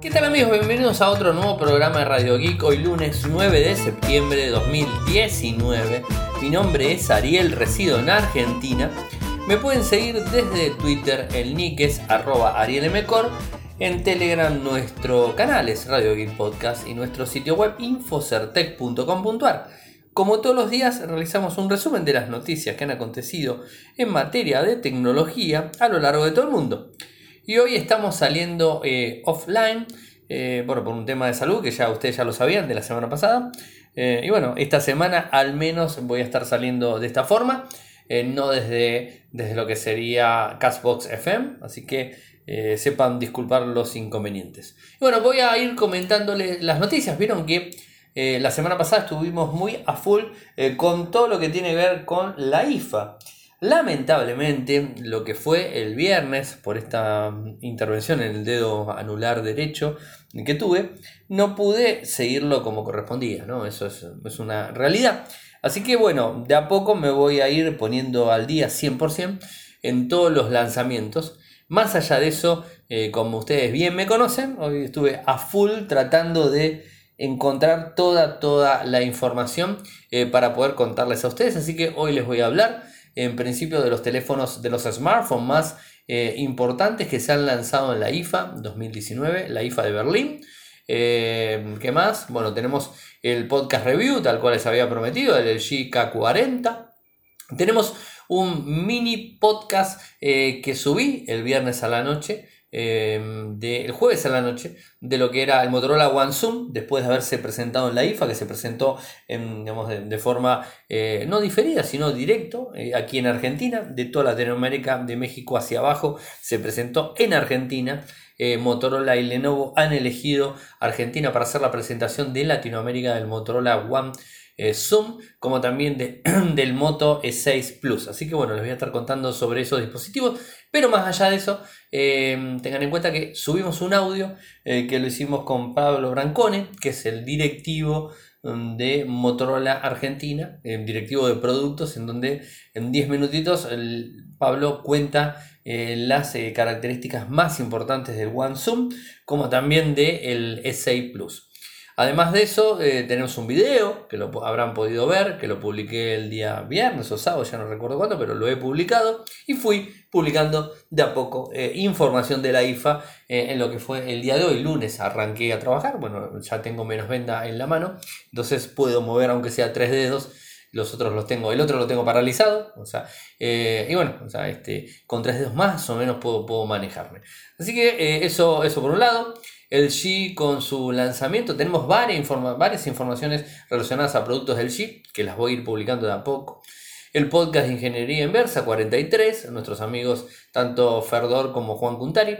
¿Qué tal amigos? Bienvenidos a otro nuevo programa de Radio Geek, hoy lunes 9 de septiembre de 2019. Mi nombre es Ariel, resido en Argentina. Me pueden seguir desde Twitter, el nick es arroba arielmcor. En Telegram nuestro canal es Radio Geek Podcast y nuestro sitio web infocertec.com.ar. Como todos los días realizamos un resumen de las noticias que han acontecido en materia de tecnología a lo largo de todo el mundo. Y hoy estamos saliendo eh, offline, eh, bueno, por un tema de salud que ya ustedes ya lo sabían de la semana pasada. Eh, y bueno, esta semana al menos voy a estar saliendo de esta forma, no desde, desde lo que sería Castbox FM, así que sepan disculpar los inconvenientes. Y bueno, voy a ir comentándoles las noticias. Vieron que la semana pasada estuvimos muy a full con todo lo que tiene que ver con la IFA. Lamentablemente, lo que fue el viernes, por esta intervención en el dedo anular derecho que tuve, no pude seguirlo como correspondía, ¿no? Eso es, una realidad. Así que bueno, de a poco me voy a ir poniendo al día 100% en todos los lanzamientos. Más allá de eso, eh, como ustedes bien me conocen, hoy estuve a full tratando de encontrar toda, toda la información eh, para poder contarles a ustedes. Así que hoy les voy a hablar en principio de los teléfonos, de los smartphones más eh, importantes que se han lanzado en la IFA 2019, la IFA de Berlín. Eh, ¿Qué más? Bueno, tenemos el podcast review, tal cual les había prometido, el LG K40. Tenemos un mini podcast eh, que subí el viernes a la noche Em, del jueves a la noche de lo que era el Motorola One Zoom después de haberse presentado en la IFA que se presentó en, de, forma eh, no diferida sino directo eh, aquí en Argentina de toda Latinoamérica de México hacia abajo se presentó en Argentina eh, Motorola y Lenovo han elegido Argentina para hacer la presentación de Latinoamérica del Motorola One eh, Zoom, como también de, del Moto E6 Plus. Así que bueno, les voy a estar contando sobre esos dispositivos. Pero más allá de eso, eh, tengan en cuenta que subimos un audio eh, que lo hicimos con Pablo Brancone, que es el directivo mm, de Motorola Argentina, el directivo de productos, en donde en 10 minutitos Pablo cuenta las características más importantes del One Zoom, como también del E6 Plus. Además de eso, eh, tenemos un video que lo habrán podido ver, que lo publiqué el día viernes o sábado, ya no recuerdo cuándo, pero lo he publicado y fui publicando de a poco eh, información de la IFA eh, en lo que fue el día de hoy, lunes, arranqué a trabajar, bueno, ya tengo menos venda en la mano, entonces puedo mover aunque sea tres dedos los otros los tengo, el otro lo tengo paralizado, o sea, y bueno, o sea, este, con tres dedos más o menos puedo, puedo manejarme. Así que eso, eso por un lado el G con su lanzamiento. Tenemos varias, informaciones relacionadas a productos del G, que las voy a ir publicando de a poco. El podcast de Ingeniería Inversa 43, nuestros amigos tanto Ferdor como Juan Cuntari.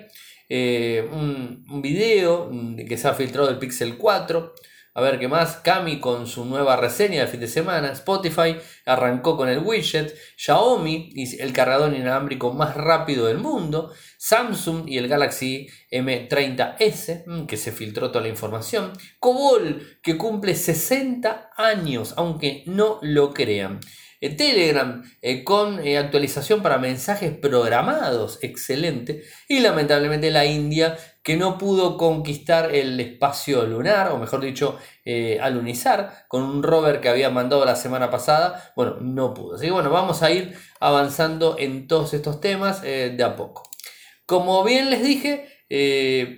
Eh, un, un, video que se ha filtrado del Pixel 4. A ver qué más. Cami con su nueva reseña del fin de semana. Spotify arrancó con el widget. Xiaomi y el cargador inalámbrico más rápido del mundo. Samsung y el Galaxy M30S, mm, que se filtró toda la información. Cobol, que cumple 60 años, aunque no lo crean. Eh, Telegram eh, con eh, actualización para mensajes programados, excelente. Y lamentablemente la India que no pudo conquistar el espacio lunar, o mejor dicho, alunizar, con un rover que había mandado la semana pasada. Bueno, no pudo. Así que bueno, vamos a ir avanzando en todos estos temas de a poco. Como bien les dije,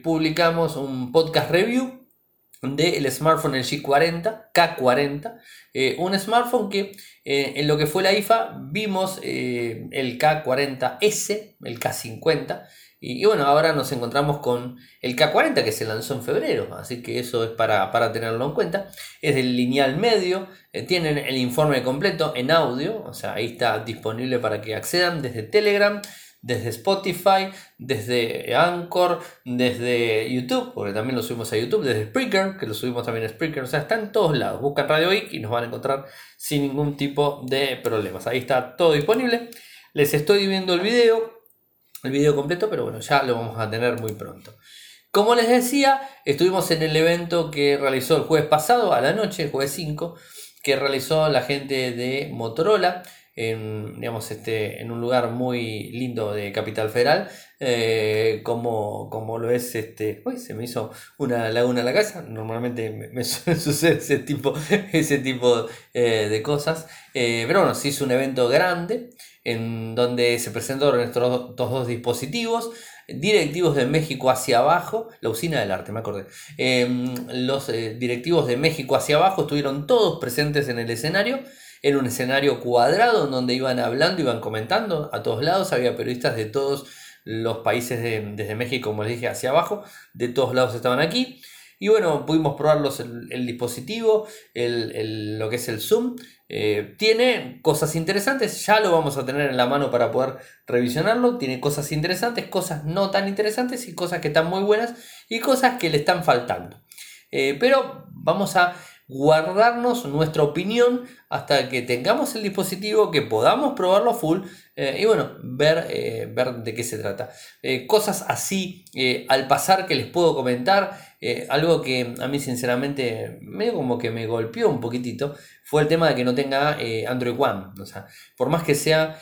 publicamos un podcast review del smartphone el G40, K40, eh, un smartphone que eh, en lo que fue la IFA vimos eh, el K40S, el K50, y, bueno, ahora nos encontramos con el K40 que se lanzó en febrero, así que eso es para, para tenerlo en cuenta. Es del lineal medio, tienen el informe completo en audio, o sea, ahí está disponible para que accedan desde Telegram desde Spotify, desde Anchor, desde YouTube, porque también lo subimos a YouTube, desde Spreaker, que lo subimos también a Spreaker, o sea, está en todos lados. Buscan Radio Geek y nos van a encontrar sin ningún tipo de problemas. Ahí está todo disponible. Les estoy viendo el video, el video completo, pero bueno, ya lo vamos a tener muy pronto. Como les decía, estuvimos en el evento que realizó el jueves pasado a la noche, el jueves 5, que realizó la gente de Motorola en, digamos, este, en un lugar muy lindo de Capital Federal, eh, como, como lo es, este, uy, se me hizo una laguna en la casa, normalmente me, sucede ese tipo, ese tipo eh, de cosas, eh, pero bueno, se hizo un evento grande en donde se presentaron estos dos dispositivos, directivos de México hacia abajo, la usina del arte, me acordé. Em, los directivos de México hacia abajo estuvieron todos presentes en el escenario era un escenario cuadrado en donde iban hablando, iban comentando a todos lados, había periodistas de todos los países desde México, como les dije, hacia abajo, de todos lados estaban aquí. Y bueno, pudimos probarlos el, dispositivo, lo que es el Zoom. Eh, tiene cosas interesantes, ya lo vamos a tener en la mano para poder revisionarlo. Tiene cosas interesantes, cosas no tan interesantes y cosas que están muy buenas y cosas que le están faltando. Eh, pero vamos a guardarnos nuestra opinión hasta que tengamos el dispositivo, que podamos probarlo full eh, y bueno, ver, ver de qué se trata. Cosas así al pasar que les puedo comentar. Algo que a mí sinceramente medio como que me golpeó un poquitito fue el tema de que no tenga Android One. O sea, por más que sea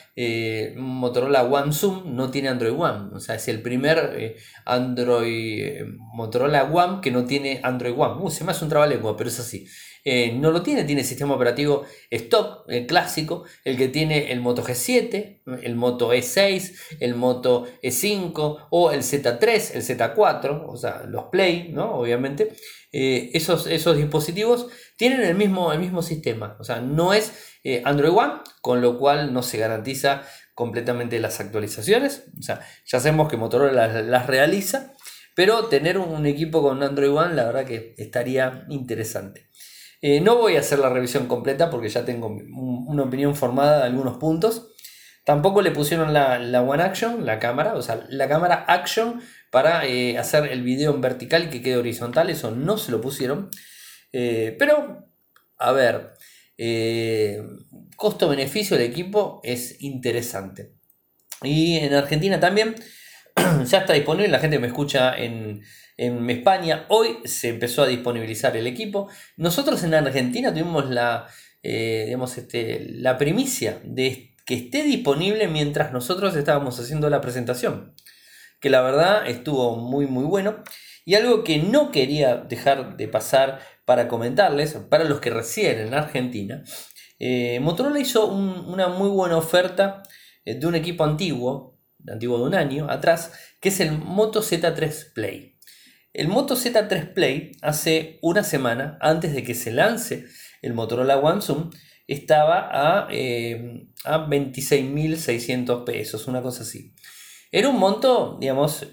Motorola One Zoom, no tiene Android One. O sea, es el primer Android Motorola One que no tiene Android One. Uh, se me hace un trabalengua, pero es así. Eh, no lo tiene, tiene sistema operativo stock, el clásico, el que tiene el Moto G7, el Moto E6, el Moto E5 o el Z3, el Z4, o sea, los Play, ¿no? Obviamente. Eh, esos, esos dispositivos tienen el mismo, el mismo sistema, o sea, no es eh, Android One, con lo cual no se garantiza completamente las actualizaciones, o sea, ya sabemos que Motorola las realiza, pero tener un equipo con Android One, la verdad que estaría interesante. Eh, no voy a hacer la revisión completa porque ya tengo una opinión formada de algunos puntos. Tampoco le pusieron la, One Action, la cámara, o sea, la cámara Action para eh, hacer el video en vertical y que quede horizontal, eso no se lo pusieron. Eh, pero, a ver, costo-beneficio del equipo es interesante. Y en Argentina también ya está disponible, la gente me escucha en, en España. Hoy se empezó a disponibilizar el equipo. Nosotros en Argentina tuvimos la, eh, este, la primicia de que esté disponible mientras nosotros estábamos haciendo la presentación. Que la verdad estuvo muy muy bueno. Y algo que no quería dejar de pasar para comentarles, para los que residen en Argentina, eh, Motorola hizo una muy buena oferta eh, de un equipo antiguo, antiguo de un año atrás, que es el Moto Z3 Play. El Moto Z3 Play hace una semana, antes de que se lance el Motorola One Zoom, estaba a, eh, a 26.600 pesos, una cosa así. Era un monto, digamos,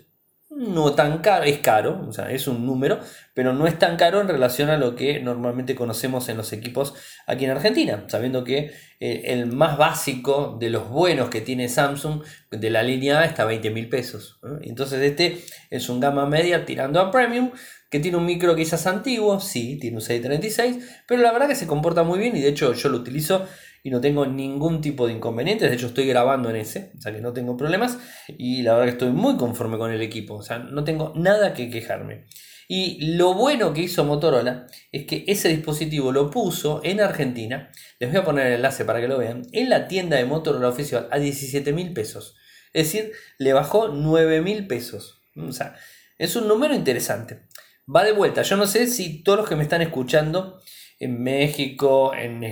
no tan caro, es caro, o sea, es un número, pero no es tan caro en relación a lo que normalmente conocemos en los equipos aquí en Argentina, sabiendo que eh, el más básico de los buenos que tiene Samsung de la línea A está a 20 mil pesos. Entonces este es un gama media tirando a premium, que tiene un micro quizás antiguo, sí, tiene un 636, pero la verdad que se comporta muy bien y de hecho yo lo utilizo y no tengo ningún tipo de inconvenientes. De hecho, estoy grabando en ese, o sea que no tengo problemas. Y la verdad que estoy muy conforme con el equipo, o sea, no tengo nada que quejarme. Y lo bueno que hizo Motorola es que ese dispositivo lo puso en Argentina. Les voy a poner el enlace para que lo vean. En la tienda de Motorola oficial a 17 mil pesos. Es decir, le bajó 9 mil pesos. O sea, es un número interesante. Va de vuelta. Yo no sé si todos los que me están escuchando en México, en,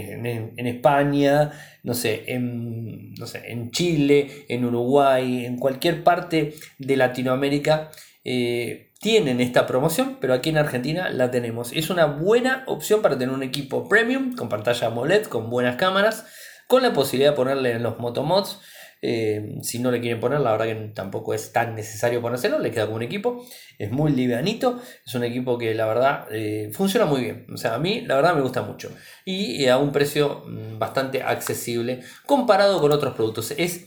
España, no sé, en, no sé, en Chile, en Uruguay, en cualquier parte de Latinoamérica, eh, tienen esta promoción, pero aquí en Argentina la tenemos. Es una buena opción para tener un equipo premium con pantalla AMOLED, con buenas cámaras, con la posibilidad de ponerle en los motomods eh, si no le quieren poner, la verdad que tampoco es tan necesario ponérselo, le queda como un equipo. Es muy livianito, es un equipo que la verdad eh, funciona muy bien. O sea, a mí la verdad me gusta mucho. Y eh, a un precio mm, bastante accesible comparado con otros productos. Es,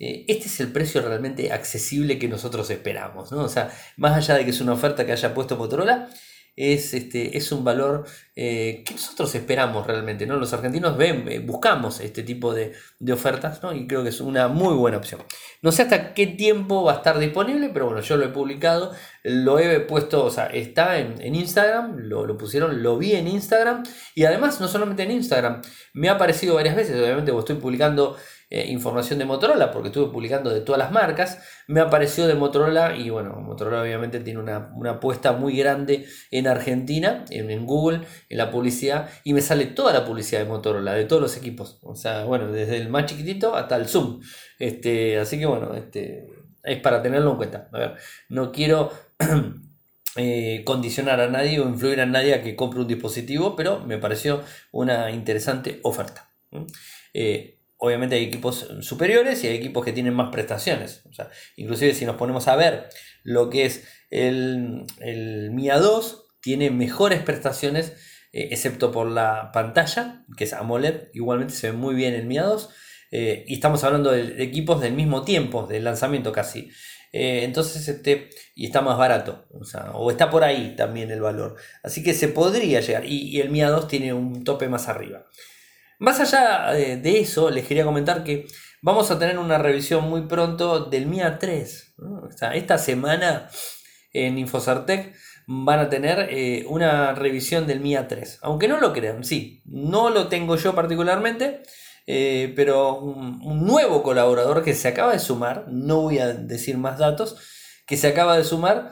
este es el precio realmente accesible que nosotros esperamos. ¿no? O sea, más allá de que es una oferta que haya puesto Motorola, es, este, es un valor eh, que nosotros esperamos realmente, ¿no? Los argentinos ven, eh, buscamos este tipo de, ofertas, ¿no? Y creo que es una muy buena opción. No sé hasta qué tiempo va a estar disponible, pero bueno, yo lo he publicado, lo he puesto, o sea, está en, Instagram, lo, lo, pusieron, lo vi en Instagram, y además no solamente en Instagram, me ha aparecido varias veces, obviamente, estoy publicando eh, información de Motorola, porque estuve publicando de todas las marcas, me apareció de Motorola y bueno, Motorola obviamente tiene una, apuesta muy grande en Argentina, en, Google, en la publicidad, y me sale toda la publicidad de Motorola, de todos los equipos, o sea, bueno, desde el más chiquitito hasta el Zoom. Este, así que bueno, este, es para tenerlo en cuenta. A ver, no quiero... Eh, condicionar a nadie o influir a nadie a que compre un dispositivo, pero me pareció una interesante oferta. Obviamente hay equipos superiores y hay equipos que tienen más prestaciones. O sea, inclusive si nos ponemos a ver lo que es el, el MIA 2, tiene mejores prestaciones, eh, excepto por la pantalla, que es AMOLED, igualmente se ve muy bien el MIA 2. Eh, y estamos hablando de, equipos del mismo tiempo, del lanzamiento casi. Eh, entonces, este, y está más barato, o, está por ahí también el valor. Así que se podría llegar. Y, y el MIA 2 tiene un tope más arriba. Más allá eh, de eso, les quería comentar que vamos a tener una revisión muy pronto del MIA 3. esta semana en Infosartec van a tener eh, una revisión del MIA 3. Aunque no lo crean, sí, no lo tengo yo particularmente, eh, pero un, nuevo colaborador que se acaba de sumar, no voy a decir más datos, que se acaba de sumar,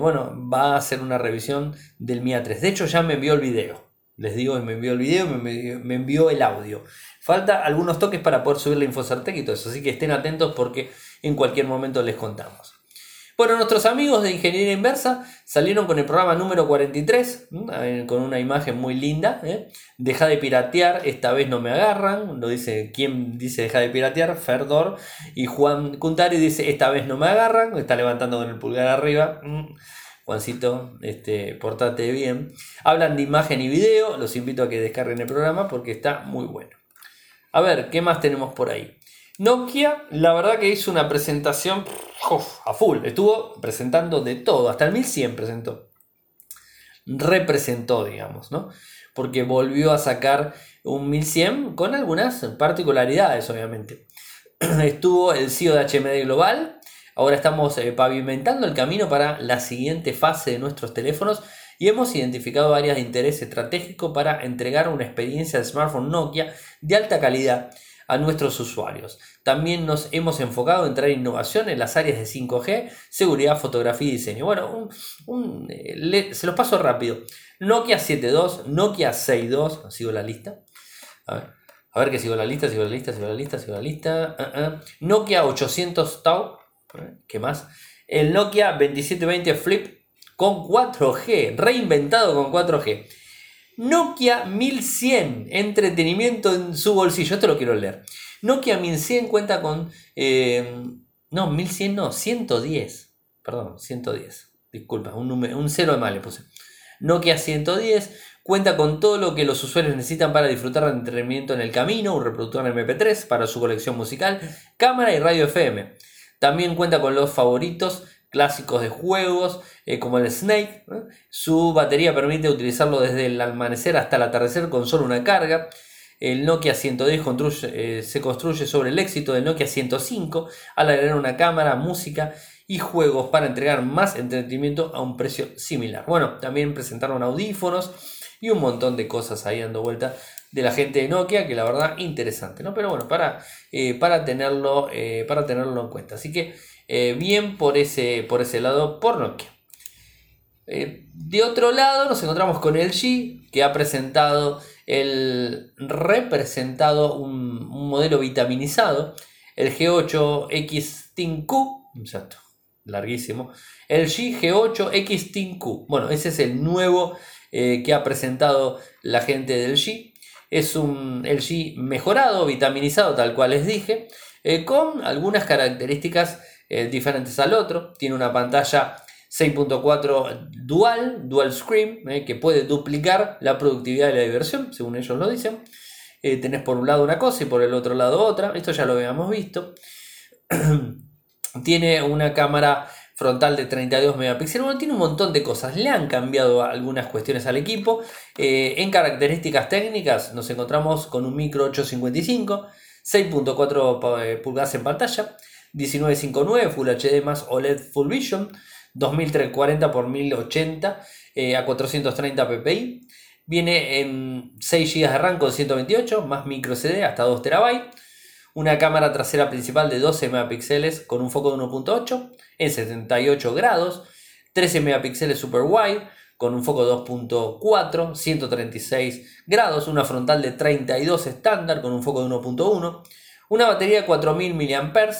bueno, va a hacer una revisión del MIA 3. De hecho, ya me envió el video. Les digo, me envió el video, me, envió el audio. Falta algunos toques para poder subir la Infosartec y todo eso, así que estén atentos porque en cualquier momento les contamos. Bueno, nuestros amigos de Ingeniería Inversa salieron con el programa número 43, con una imagen muy linda. ¿eh? Deja de piratear, esta vez no me agarran. Lo dice, ¿quién dice deja de piratear? Ferdor. Y Juan Cuntari dice, esta vez no me agarran. Está levantando con el pulgar arriba. Mm. Juancito, este, portate bien. Hablan de imagen y video, los invito a que descarguen el programa porque está muy bueno. A ver, ¿qué más tenemos por ahí? Nokia, la verdad que hizo una presentación a full. Estuvo presentando de todo, hasta el 1100 presentó. Representó, digamos, ¿no? Porque volvió a sacar un 1100 con algunas particularidades, obviamente. Estuvo el CEO de HMD Global, Ahora estamos eh, pavimentando el camino para la siguiente fase de nuestros teléfonos y hemos identificado áreas de interés estratégico para entregar una experiencia de smartphone Nokia de alta calidad a nuestros usuarios. También nos hemos enfocado en traer innovación en las áreas de 5G, seguridad, fotografía y diseño. Bueno, eh, se los paso rápido. Nokia 7.2, Nokia 6.2, sigo la lista. A ver, a ver que sigo la lista, sigo la lista, sigo la lista, sigo la lista. Ah, ah. Nokia 800 Tau, ¿Qué más? El Nokia 2720 Flip con 4G, reinventado con 4G. Nokia 1100, entretenimiento en su bolsillo. Esto lo quiero leer. Nokia 1100 cuenta con... Eh, no, 1100 no, 110. Perdón, 110. Disculpa, un, número, un cero de mal le puse. Nokia 110 cuenta con todo lo que los usuarios necesitan para disfrutar de entretenimiento en el camino, un reproductor MP3 para su colección musical, cámara y radio FM. También cuenta con los favoritos clásicos de juegos eh, como el Snake. Su batería permite utilizarlo desde el amanecer hasta el atardecer con solo una carga. El Nokia 110 eh, se construye sobre el éxito del Nokia 105 al agregar una cámara, música y juegos para entregar más entretenimiento a un precio similar. Bueno, también presentaron audífonos y un montón de cosas ahí dando vuelta de la gente de Nokia, que la verdad interesante, ¿no? Pero bueno, para, eh, para, tenerlo, eh, para tenerlo en cuenta. Así que eh, bien por ese, por ese lado, por Nokia. de otro lado nos encontramos con el G, que ha presentado el representado un, modelo vitaminizado, el G8 X Q, exacto, larguísimo, el G G8 X Q. Bueno, ese es el nuevo que ha presentado la gente del G. Es un LG mejorado, vitaminizado, tal cual les dije, eh, con algunas características eh, diferentes al otro. Tiene una pantalla 6.4 dual, dual screen, eh, que puede duplicar la productividad y la diversión, según ellos lo dicen. tenés por un lado una cosa y por el otro lado otra. Esto ya lo habíamos visto. Tiene una cámara frontal de 32 megapíxeles. Bueno, tiene un montón de cosas. Le han cambiado algunas cuestiones al equipo. Eh, en características técnicas nos encontramos con un micro 855, 6.4 eh, pulgadas en pantalla, 1959 Full HD más OLED Full Vision, 2340 x 1080 a 430 ppi. Viene en 6 GB de RAM con 128 más micro CD hasta 2 TB. Una cámara trasera principal de 12 megapíxeles con un foco de 1.8 en 78 grados. 13 megapíxeles super wide con un foco de 2.4, 136 grados. Una frontal de 32 estándar con un foco de 1.1. Una batería de 4000 mAh.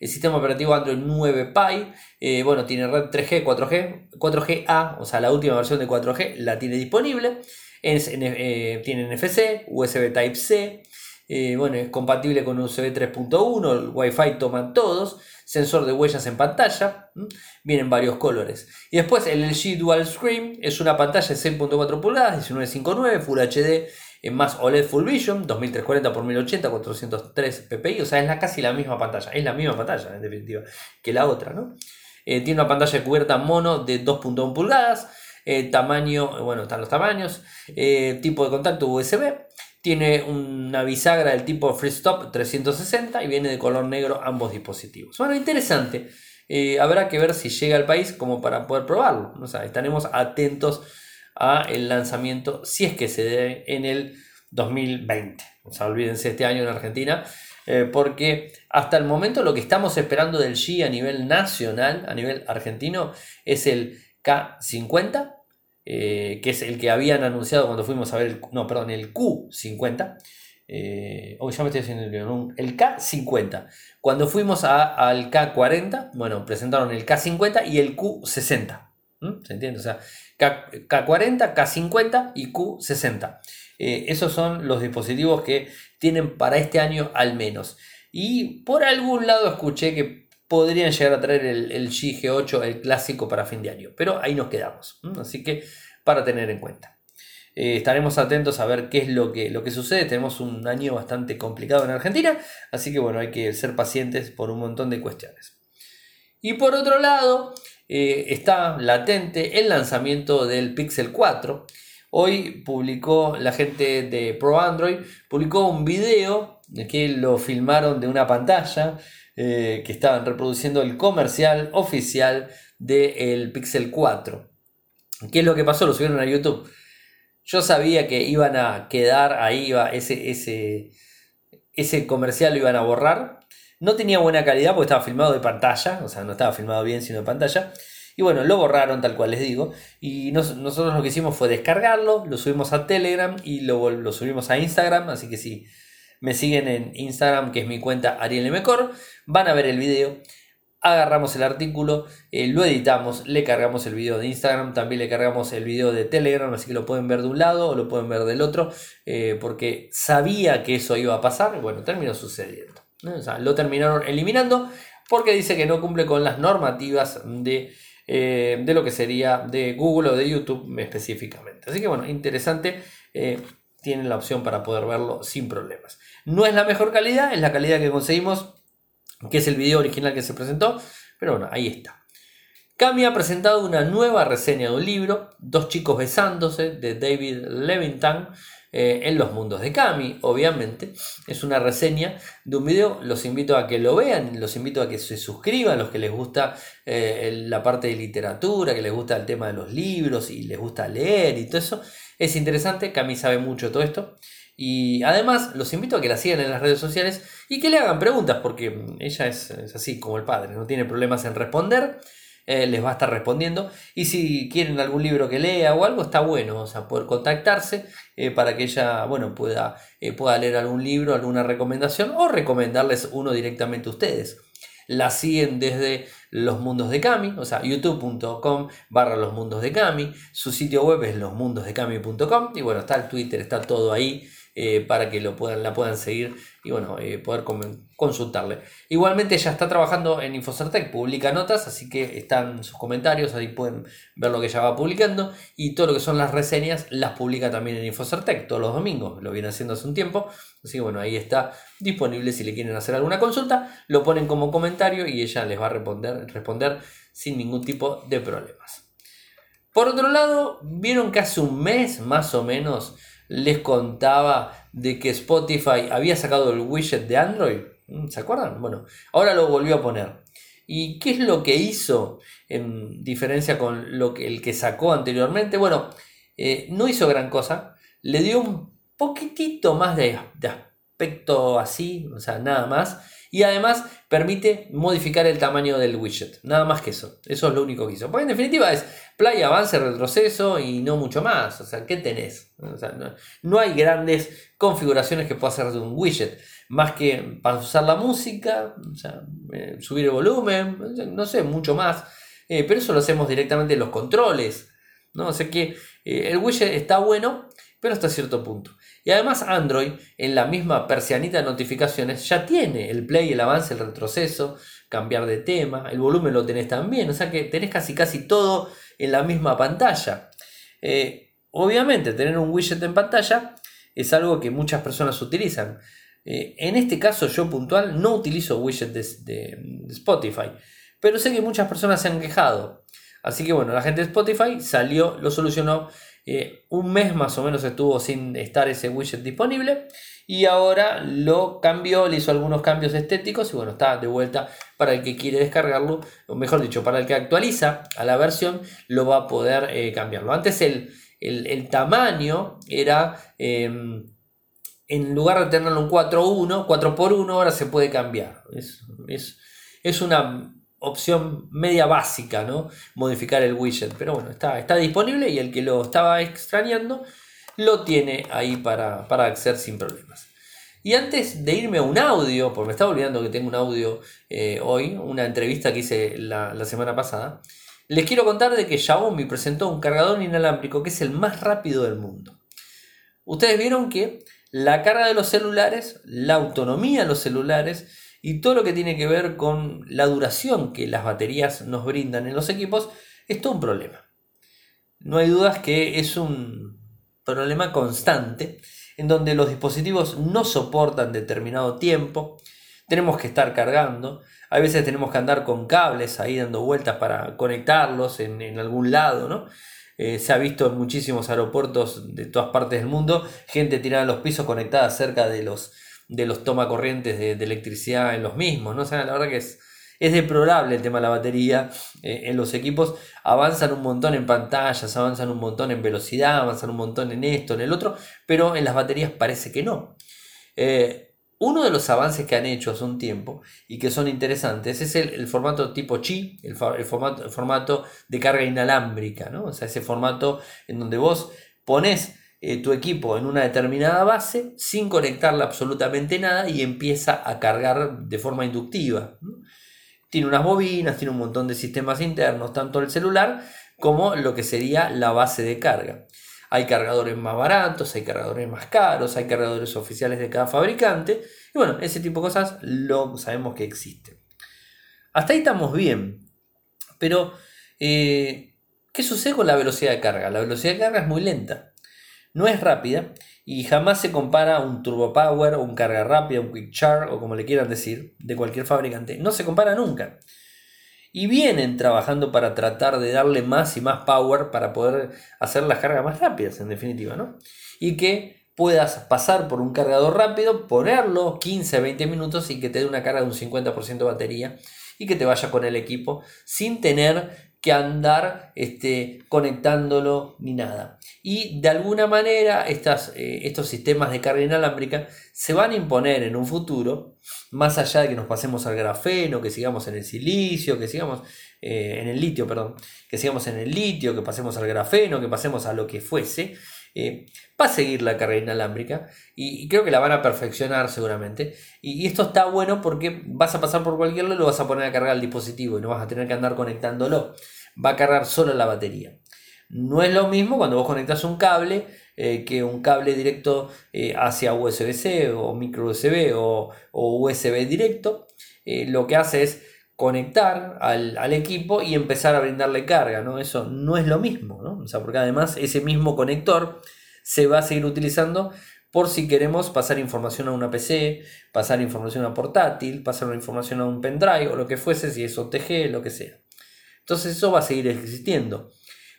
El sistema operativo Android 9 Pie. Eh, bueno, tiene red 3G, 4G, 4G-A, o sea, la última versión de 4G la tiene disponible. Es, eh, tiene NFC, USB Type-C, eh, bueno, es compatible con USB 3.1, el Wi-Fi toman todos, sensor de huellas en pantalla, vienen varios colores. Y después el LG Dual Screen es una pantalla de 6.4 pulgadas, 1959, Full HD en más OLED Full Vision, 2340 x 1080, 403 ppi, o sea, es casi la misma pantalla, es la misma pantalla en definitiva que la otra, ¿no? Eh, tiene una pantalla cubierta mono de 2.1 pulgadas, eh, tamaño, bueno, están los tamaños, tipo de contacto USB, tiene una bisagra del tipo FreeStop 360 y viene de color negro ambos dispositivos. Bueno, interesante. Eh, habrá que ver si llega al país como para poder probarlo. O sea, estaremos atentos a el lanzamiento si es que se dé en el 2020. O sea, olvídense este año en Argentina. Eh, porque hasta el momento lo que estamos esperando del G a nivel nacional, a nivel argentino, es el K50 eh, que es el que habían anunciado cuando fuimos a ver, el, no, perdón, el Q50. Eh, ya me estoy haciendo el, el K50. Cuando fuimos al K40, bueno, presentaron el K50 y el Q60. ¿Se entiende? O sea, K, 40 K50 y Q60. Eh, esos son los dispositivos que tienen para este año al menos. Y por algún lado escuché que podrían llegar a traer el, el GG8, el clásico para fin de año. Pero ahí nos quedamos. Así que para tener en cuenta. Eh, estaremos atentos a ver qué es lo que, lo que sucede. Tenemos un año bastante complicado en Argentina, así que bueno, hay que ser pacientes por un montón de cuestiones. Y por otro lado, eh, está latente el lanzamiento del Pixel 4. Hoy publicó la gente de Pro Android, publicó un video que lo filmaron de una pantalla eh, que estaban reproduciendo el comercial oficial del Pixel 4. ¿Qué es lo que pasó? Lo subieron a YouTube. Yo sabía que iban a quedar ahí, ese, ese, ese comercial lo iban a borrar. No tenía buena calidad porque estaba filmado de pantalla, o sea, no estaba filmado bien sino de pantalla. Y bueno, lo borraron tal cual les digo. Y nosotros lo que hicimos fue descargarlo, lo subimos a Telegram y lo, lo subimos a Instagram. Así que si me siguen en Instagram, que es mi cuenta Ariel Mecor, van a ver el video. Agarramos el artículo, eh, lo editamos, le cargamos el video de Instagram, también le cargamos el video de Telegram, así que lo pueden ver de un lado o lo pueden ver del otro, eh, porque sabía que eso iba a pasar, bueno, terminó sucediendo. O sea, lo terminaron eliminando porque dice que no cumple con las normativas de, eh, de lo que sería de Google o de YouTube específicamente. Así que bueno, interesante tienen la opción para poder verlo sin problemas. No es la mejor calidad, es la calidad que conseguimos, que es el video original que se presentó, pero bueno, ahí está. Cami ha presentado una nueva reseña de un libro, Dos chicos besándose, de David Levington, eh, en los mundos de Cami, obviamente. Es una reseña de un video, los invito a que lo vean, los invito a que se suscriban, los que les gusta eh, la parte de literatura, que les gusta el tema de los libros y les gusta leer y todo eso. Es interesante, Cami sabe mucho todo esto. Y además los invito a que la sigan en las redes sociales y que le hagan preguntas, porque ella es, así como el padre, no tiene problemas en responder, eh, les va a estar respondiendo. Y si quieren algún libro que lea o algo, está bueno, o sea, poder contactarse eh, para que ella, bueno, pueda, eh, pueda leer algún libro, alguna recomendación o recomendarles uno directamente a ustedes la siguen desde los mundos de Cami, o sea, youtube.com barra los mundos de Cami, su sitio web es losmundosdecami.com y bueno, está el Twitter, está todo ahí eh, para que lo puedan, la puedan seguir y bueno, eh, poder consultarle. Igualmente ya está trabajando en Infocertec, publica notas, así que están sus comentarios, ahí pueden ver lo que ella va publicando y todo lo que son las reseñas las publica también en Infocertec todos los domingos, lo viene haciendo hace un tiempo, así que bueno, ahí está disponible si le quieren hacer alguna consulta, lo ponen como comentario y ella les va a responder, responder sin ningún tipo de problemas. Por otro lado, vieron que hace un mes más o menos les contaba de que Spotify había sacado el widget de Android. ¿Mm? ¿Se acuerdan? Bueno, ahora lo volvió a poner. ¿Y qué es lo que hizo en diferencia con lo que el que sacó anteriormente? Bueno, eh, no hizo gran cosa. Le dio un poquitito más de, de aspecto así, o sea, nada más y además permite modificar el tamaño del widget. Nada más que eso. Eso es lo único que hizo. Porque en definitiva es play, avance, retroceso y no mucho más. O sea, ¿qué tenés? no, hay grandes configuraciones que pueda hacer de un widget. Más que para usar la música, eh, subir el volumen, no sé, mucho más. Eh, pero eso lo hacemos directamente en los controles. ¿no? O sea que eh, el widget está bueno, pero hasta cierto punto. Y además Android, en la misma persianita de notificaciones, ya tiene el play, el avance, el retroceso, cambiar de tema, el volumen lo tenés también, o sea que tenés casi casi todo en la misma pantalla. Eh, obviamente, tener un widget en pantalla es algo que muchas personas utilizan. Eh, en este caso yo puntual no utilizo widget de Spotify, pero sé que muchas personas se han quejado. Así que bueno, la gente de Spotify salió, lo solucionó eh, un mes más o menos estuvo sin estar ese widget disponible y ahora lo cambió, le hizo algunos cambios estéticos y bueno, está de vuelta para el que quiere descargarlo, o mejor dicho, para el que actualiza a la versión, lo va a poder eh, cambiarlo. Antes el, tamaño era, em, en lugar de tenerlo en 4.1, 4x1, ahora se puede cambiar. Es, es, es una opción media básica, ¿no? Modificar el widget. Pero bueno, está, está disponible y el que lo estaba extrañando lo tiene ahí para, para acceder sin problemas. Y antes de irme a un audio, porque me estaba olvidando que tengo un audio eh, hoy, una entrevista que hice la, la, semana pasada, les quiero contar de que Xiaomi presentó un cargador inalámbrico que es el más rápido del mundo. Ustedes vieron que la carga de los celulares, la autonomía de los celulares, y todo lo que tiene que ver con la duración que las baterías nos brindan en los equipos es todo un problema. No hay dudas que es un problema constante en donde los dispositivos no soportan determinado tiempo, tenemos que estar cargando, a veces tenemos que andar con cables ahí dando vueltas para conectarlos en, algún lado, ¿no? Eh, se ha visto en muchísimos aeropuertos de todas partes del mundo, gente tirada en los pisos conectada cerca de los de los toma corrientes de, electricidad en los mismos, ¿no? O la verdad que es, es deplorable el tema de la batería eh, en los equipos. Avanzan un montón en pantallas, avanzan un montón en velocidad, avanzan un montón en esto, en el otro, pero en las baterías parece que no. Eh, uno de los avances que han hecho hace un tiempo y que son interesantes es el, formato tipo Qi, el, formato, el, formato, de carga inalámbrica, ¿no? O sea, ese formato en donde vos pones eh, tu equipo en una determinada base sin conectarle absolutamente nada y empieza a cargar de forma inductiva. Tiene unas bobinas, tiene un montón de sistemas internos, tanto el celular como lo que sería la base de carga. Hay cargadores más baratos, hay cargadores más caros, hay cargadores oficiales de cada fabricante. Y bueno, ese tipo de cosas lo sabemos que existen. Hasta ahí estamos bien. Pero, eh, ¿qué sucede con la velocidad de carga? La velocidad de carga es muy lenta no es rápida y jamás se compara un Turbo Power o un carga rápida, un Quick Charge o como le quieran decir, de cualquier fabricante. No se compara nunca. Y vienen trabajando para tratar de darle más y más power para poder hacer las cargas más rápidas, en definitiva, ¿no? Y que puedas pasar por un cargador rápido, ponerlo 15, 20 minutos y que te dé una carga de un 50% de batería y que te vaya con el equipo sin tener que andar este, conectándolo ni nada. Y de alguna manera estas, eh, estos sistemas de carga inalámbrica se van a imponer en un futuro, más allá de que nos pasemos al grafeno, que sigamos en el silicio, que sigamos eh, en el litio, perdón, que sigamos en el litio, que pasemos al grafeno, que pasemos a lo que fuese. Eh, va a seguir la carga inalámbrica y, creo que la van a perfeccionar seguramente. Y, esto está bueno porque vas a pasar por cualquier lado y lo vas a poner a cargar el dispositivo y no vas a tener que andar conectándolo va a cargar solo la batería. No es lo mismo cuando vos conectas un cable eh, que un cable directo eh, hacia USB-C o micro USB o, USB directo. Eh, lo que hace es conectar al, equipo y empezar a brindarle carga, ¿no? Eso no es lo mismo, ¿no? O sea, porque además ese mismo conector se va a seguir utilizando por si queremos pasar información a una PC, pasar información a portátil, pasar información a un pendrive o lo que fuese, si es OTG, lo que sea. Entonces eso va a seguir existiendo.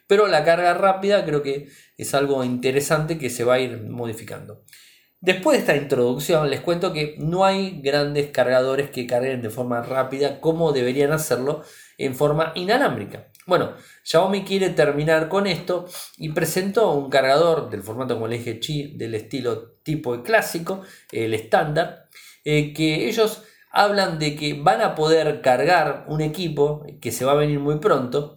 Pero la carga rápida creo que es algo interesante que se va a ir modificando. Después de esta introducción les cuento que no hay grandes cargadores que carguen de forma rápida como deberían hacerlo en forma inalámbrica. Bueno, Xiaomi quiere terminar con esto y presentó un cargador del formato como le dije Chi del estilo tipo clásico, el estándar, eh, que ellos hablan de que van a poder cargar un equipo que se va a venir muy pronto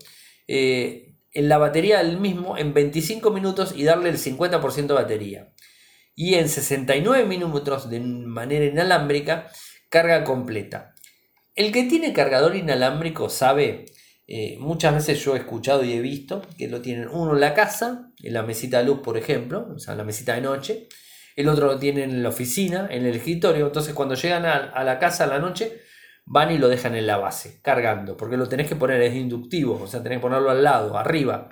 eh, en la batería del mismo en 25 minutos y darle el 50% de batería. Y en 69 minutos de manera inalámbrica, carga completa. El que tiene cargador inalámbrico sabe, eh, muchas veces yo he escuchado y he visto que lo tienen uno en la casa, en la mesita de luz por ejemplo, o sea, en la mesita de noche, el otro lo tienen en la oficina, en el escritorio, entonces cuando llegan a, la casa a la noche, van y lo dejan en la base, cargando, porque lo tenés que poner, es inductivo, o sea, tenés que ponerlo al lado, arriba,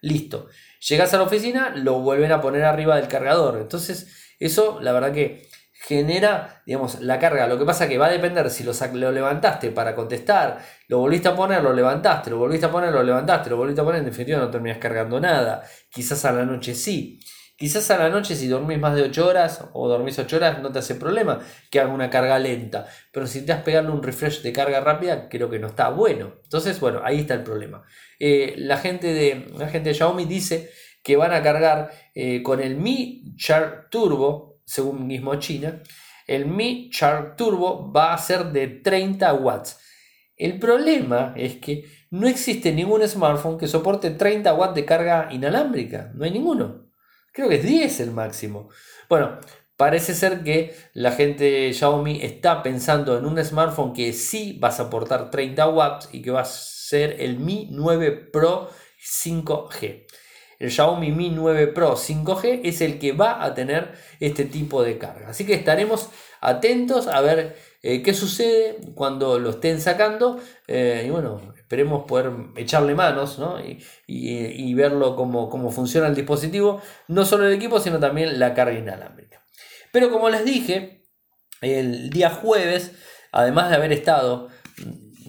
listo. Llegas a la oficina, lo vuelven a poner arriba del cargador, entonces eso la verdad que genera, digamos, la carga. Lo que pasa que va a depender si lo, lo, levantaste para contestar, lo volviste a poner, lo levantaste, lo volviste a poner, lo levantaste, lo volviste a poner, en definitiva no terminas cargando nada. Quizás a la noche sí. Quizás a la noche si dormís más de 8 horas o dormís 8 horas no te hace problema que haga una carga lenta. Pero si te has pegado un refresh de carga rápida, creo que no está bueno. Entonces, bueno, ahí está el problema. Eh, la, gente de, la gente Xiaomi dice que van a cargar eh, con el Mi Char Turbo, según mismo China. El Mi Char Turbo va a ser de 30 watts. El problema es que no existe ningún smartphone que soporte 30 watts de carga inalámbrica. No hay ninguno. Creo que es 10 el máximo. Bueno, parece ser que la gente de Xiaomi está pensando en un smartphone que sí va a soportar 30 watts y que va a ser el Mi 9 Pro 5G. El Xiaomi Mi 9 Pro 5G es el que va a tener este tipo de carga. Así que estaremos atentos a ver eh, qué sucede cuando lo estén sacando. Eh, y bueno, esperemos poder echarle manos y, verlo cómo, cómo funciona el dispositivo, no solo el equipo, sino también la carga inalámbrica. Pero como les dije, el día jueves, además de haber estado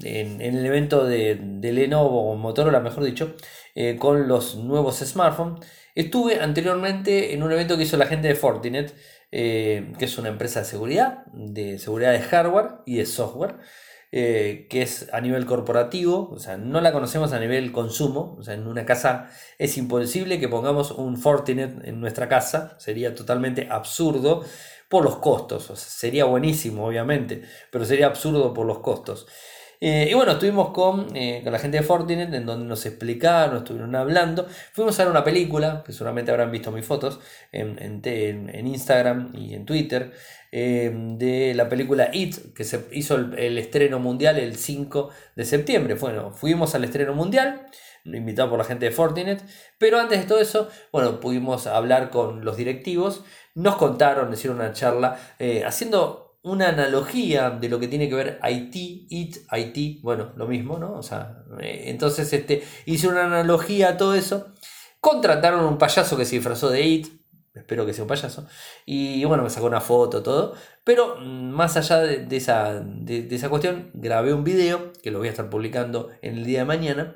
en, el evento de, Lenovo, o Motorola mejor dicho, eh, con los nuevos smartphones, estuve anteriormente en un evento que hizo la gente de Fortinet, eh, que es una empresa de seguridad, de seguridad de hardware y de software. Eh, que es a nivel corporativo, o sea, no la conocemos a nivel consumo, o sea, en una casa es imposible que pongamos un Fortinet en nuestra casa, sería totalmente absurdo por los costos, sería buenísimo obviamente, pero sería absurdo por los costos. Eh, y bueno, estuvimos eh, con, la gente de Fortinet, en donde nos explicaron, estuvieron hablando. Fuimos a ver una película, que seguramente habrán visto mis fotos en, en, Instagram y en Twitter, eh, de la película It, que se hizo el, estreno mundial el 5 de septiembre. Bueno, fuimos al estreno mundial invitado por la gente de Fortinet. Pero antes de todo eso, bueno, pudimos hablar con los directivos. Nos contaron, hicieron una charla haciendo una analogía de lo que tiene que ver IT, IT, IT, bueno, lo mismo, ¿no? O sea, eh, entonces este, hice una analogía a todo eso. Contrataron un payaso que se disfrazó de IT, espero que sea un payaso, y bueno, me sacó una foto, todo. Pero mm, más allá de, esa, de, esa cuestión, grabé un video que lo voy a estar publicando en el día de mañana,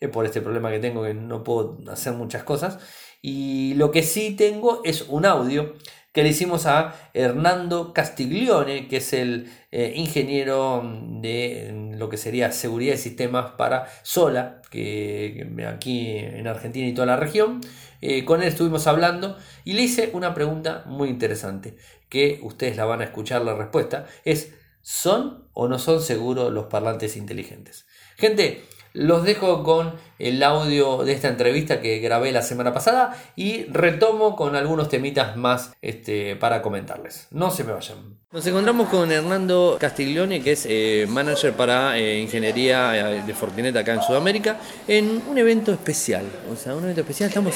eh, por este problema que tengo que no puedo hacer muchas cosas. Y lo que sí tengo es un audio que le hicimos a Hernando Castiglione, que es el eh, ingeniero de lo que sería seguridad de sistemas para Sola, que, aquí en Argentina y toda la región. Eh, con él estuvimos hablando y le hice una pregunta muy interesante, que ustedes la van a escuchar la respuesta, es ¿son o no son seguros los parlantes inteligentes? Gente, los dejo con el audio de esta entrevista que grabé la semana pasada y retomo con algunos temitas más este, para comentarles. No se me vayan. Nos encontramos con Hernando Castiglione, que es eh, manager para eh, ingeniería eh, de Fortinet acá en Sudamérica, en un evento especial. O sea, un evento especial. Estamos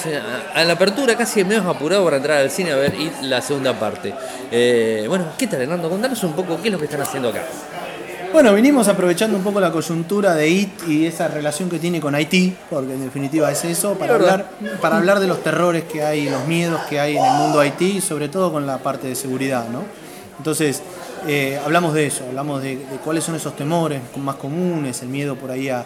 a, la apertura, casi menos apurado para entrar al cine a ver la segunda parte. bueno, ¿qué tal, Hernando? Contanos un poco qué es lo que están haciendo acá. Bueno, vinimos aprovechando un poco la coyuntura de IT y esa relación que tiene con Haití, porque en definitiva es eso, para hablar, para hablar de los terrores que hay, los miedos que hay en el mundo Haití y sobre todo con la parte de seguridad, ¿no? Entonces, eh, hablamos de eso, hablamos de, cuáles son esos temores más comunes, el miedo por ahí a,